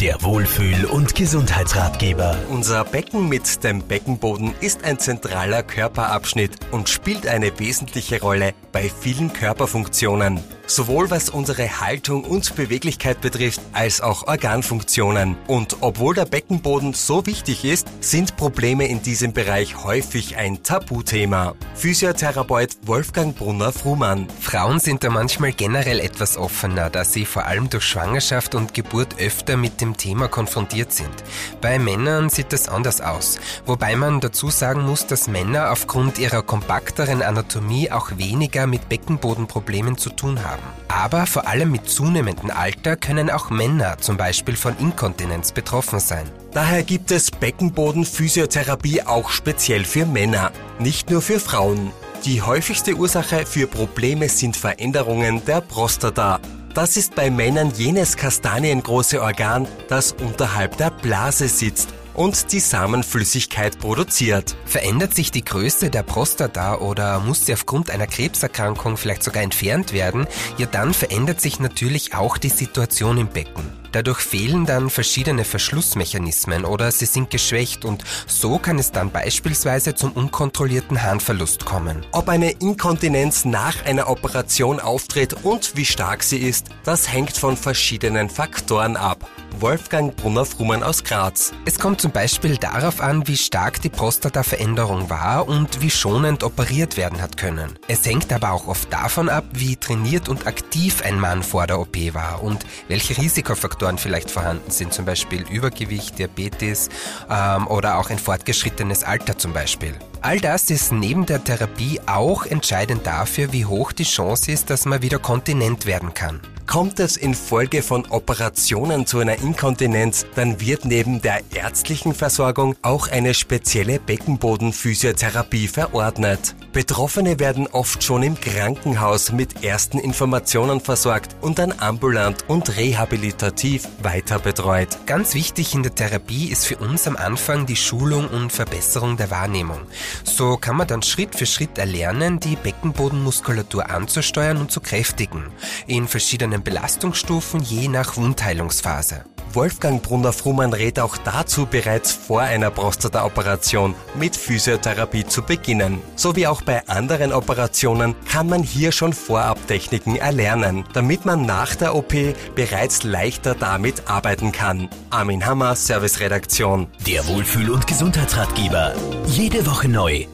Der Wohlfühl- und Gesundheitsratgeber. Unser Becken mit dem Beckenboden ist ein zentraler Körperabschnitt und spielt eine wesentliche Rolle bei vielen Körperfunktionen sowohl was unsere Haltung und Beweglichkeit betrifft, als auch Organfunktionen. Und obwohl der Beckenboden so wichtig ist, sind Probleme in diesem Bereich häufig ein Tabuthema. Physiotherapeut Wolfgang Brunner-Frumann. Frauen sind da manchmal generell etwas offener, da sie vor allem durch Schwangerschaft und Geburt öfter mit dem Thema konfrontiert sind. Bei Männern sieht das anders aus, wobei man dazu sagen muss, dass Männer aufgrund ihrer kompakteren Anatomie auch weniger mit Beckenbodenproblemen zu tun haben. Aber vor allem mit zunehmendem Alter können auch Männer zum Beispiel von Inkontinenz betroffen sein. Daher gibt es Beckenbodenphysiotherapie auch speziell für Männer, nicht nur für Frauen. Die häufigste Ursache für Probleme sind Veränderungen der Prostata. Das ist bei Männern jenes kastaniengroße Organ, das unterhalb der Blase sitzt und die Samenflüssigkeit produziert. Verändert sich die Größe der Prostata oder muss sie aufgrund einer Krebserkrankung vielleicht sogar entfernt werden, ja dann verändert sich natürlich auch die Situation im Becken. Dadurch fehlen dann verschiedene Verschlussmechanismen oder sie sind geschwächt und so kann es dann beispielsweise zum unkontrollierten Harnverlust kommen. Ob eine Inkontinenz nach einer Operation auftritt und wie stark sie ist, das hängt von verschiedenen Faktoren ab. Wolfgang Brunner-Frumann aus Graz. Es kommt zum Beispiel darauf an, wie stark die Prostata-Veränderung war und wie schonend operiert werden hat können. Es hängt aber auch oft davon ab, wie trainiert und aktiv ein Mann vor der OP war und welche Risikofaktoren vielleicht vorhanden sind, zum Beispiel Übergewicht, Diabetes ähm, oder auch ein fortgeschrittenes Alter zum Beispiel. All das ist neben der Therapie auch entscheidend dafür, wie hoch die Chance ist, dass man wieder kontinent werden kann. Kommt es infolge von Operationen zu einer Inkontinenz, dann wird neben der ärztlichen Versorgung auch eine spezielle Beckenbodenphysiotherapie verordnet. Betroffene werden oft schon im Krankenhaus mit ersten Informationen versorgt und dann ambulant und rehabilitativ weiter betreut. Ganz wichtig in der Therapie ist für uns am Anfang die Schulung und Verbesserung der Wahrnehmung. So kann man dann Schritt für Schritt erlernen, die Beckenbodenmuskulatur anzusteuern und zu kräftigen. In verschiedenen Belastungsstufen je nach Wundheilungsphase. Wolfgang Brunner-Frumann rät auch dazu, bereits vor einer Prostata-Operation mit Physiotherapie zu beginnen. So wie auch bei anderen Operationen kann man hier schon Vorabtechniken erlernen, damit man nach der OP bereits leichter damit arbeiten kann. Armin Hammer, Serviceredaktion. Der Wohlfühl- und Gesundheitsratgeber. Jede Woche neu